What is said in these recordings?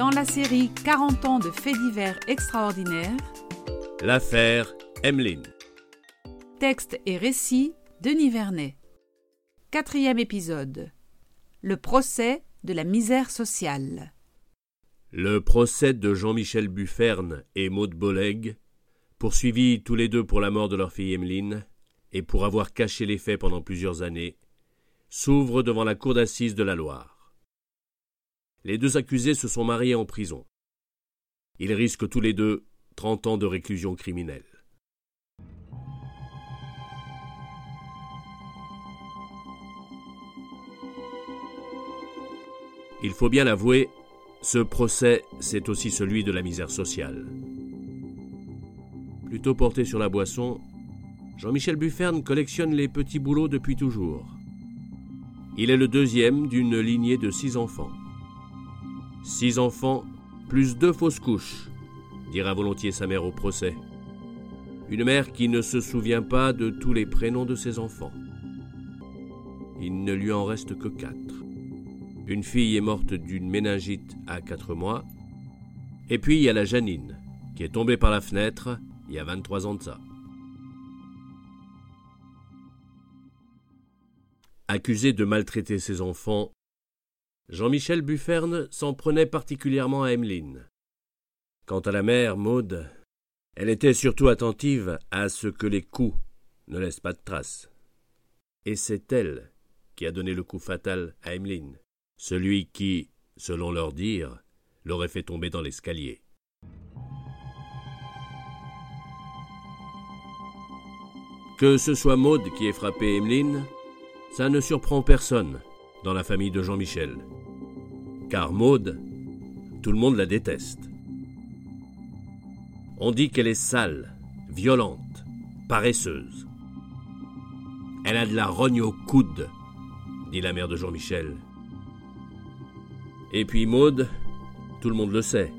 Dans la série 40 ans de faits divers extraordinaires, L'affaire Emmeline. texte et récit Denis Vernet. Quatrième épisode. Le procès de la misère sociale. Le procès de Jean-Michel Bufferne et Maud Boleg, poursuivis tous les deux pour la mort de leur fille Emmeline et pour avoir caché les faits pendant plusieurs années, s'ouvre devant la cour d'assises de la Loire. Les deux accusés se sont mariés en prison. Ils risquent tous les deux trente ans de réclusion criminelle. Il faut bien l'avouer, ce procès, c'est aussi celui de la misère sociale. Plutôt porté sur la boisson, Jean-Michel Bufferne collectionne les petits boulots depuis toujours. Il est le deuxième d'une lignée de six enfants. Six enfants, plus deux fausses couches, dira volontiers sa mère au procès. Une mère qui ne se souvient pas de tous les prénoms de ses enfants. Il ne lui en reste que quatre. Une fille est morte d'une méningite à quatre mois. Et puis il y a la Janine, qui est tombée par la fenêtre il y a 23 ans de ça. Accusé de maltraiter ses enfants, Jean-Michel Bufferne s'en prenait particulièrement à Emmeline. Quant à la mère, Maude, elle était surtout attentive à ce que les coups ne laissent pas de traces. Et c'est elle qui a donné le coup fatal à Emmeline, celui qui, selon leur dire, l'aurait fait tomber dans l'escalier. Que ce soit Maude qui ait frappé Emmeline, ça ne surprend personne dans la famille de Jean-Michel. Car Maude, tout le monde la déteste. On dit qu'elle est sale, violente, paresseuse. Elle a de la rogne au coude, dit la mère de Jean-Michel. Et puis Maude, tout le monde le sait.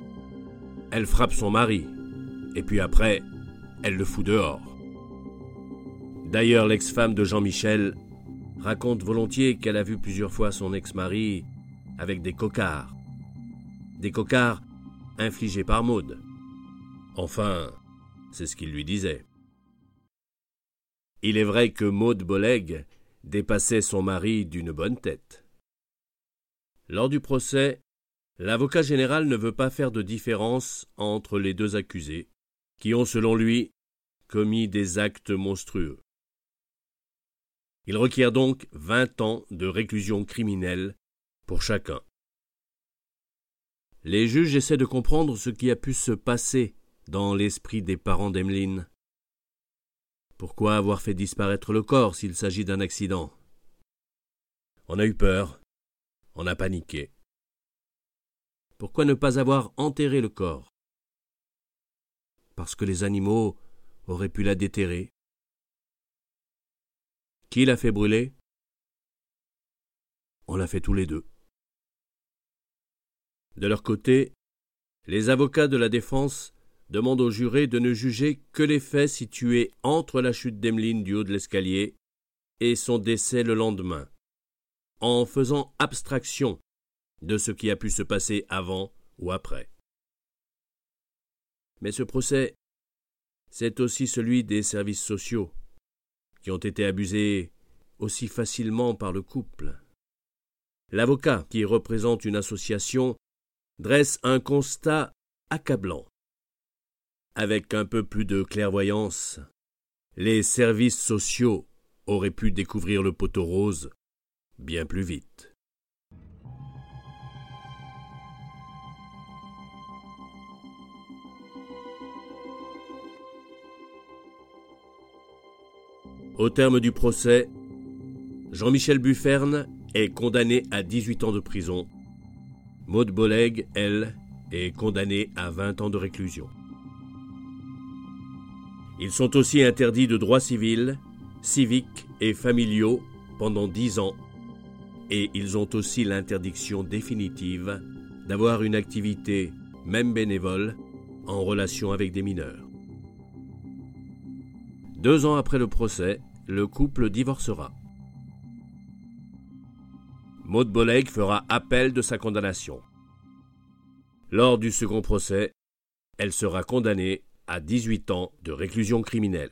Elle frappe son mari, et puis après, elle le fout dehors. D'ailleurs, l'ex-femme de Jean-Michel raconte volontiers qu'elle a vu plusieurs fois son ex-mari avec des cocards. Des cocards infligés par Maude. Enfin, c'est ce qu'il lui disait. Il est vrai que Maude Boleg dépassait son mari d'une bonne tête. Lors du procès, l'avocat général ne veut pas faire de différence entre les deux accusés, qui ont, selon lui, commis des actes monstrueux. Il requiert donc vingt ans de réclusion criminelle chacun. Les juges essaient de comprendre ce qui a pu se passer dans l'esprit des parents d'Emmeline. Pourquoi avoir fait disparaître le corps s'il s'agit d'un accident? On a eu peur, on a paniqué. Pourquoi ne pas avoir enterré le corps? Parce que les animaux auraient pu la déterrer. Qui l'a fait brûler? On l'a fait tous les deux. De leur côté, les avocats de la défense demandent aux jurés de ne juger que les faits situés entre la chute d'Emeline du haut de l'escalier et son décès le lendemain, en faisant abstraction de ce qui a pu se passer avant ou après. Mais ce procès, c'est aussi celui des services sociaux, qui ont été abusés aussi facilement par le couple. L'avocat, qui représente une association, dresse un constat accablant. Avec un peu plus de clairvoyance, les services sociaux auraient pu découvrir le poteau rose bien plus vite. Au terme du procès, Jean-Michel Bufferne est condamné à 18 ans de prison. Maude Boleg, elle, est condamnée à 20 ans de réclusion. Ils sont aussi interdits de droits civils, civiques et familiaux pendant 10 ans et ils ont aussi l'interdiction définitive d'avoir une activité, même bénévole, en relation avec des mineurs. Deux ans après le procès, le couple divorcera. Maud Boleg fera appel de sa condamnation. Lors du second procès, elle sera condamnée à 18 ans de réclusion criminelle.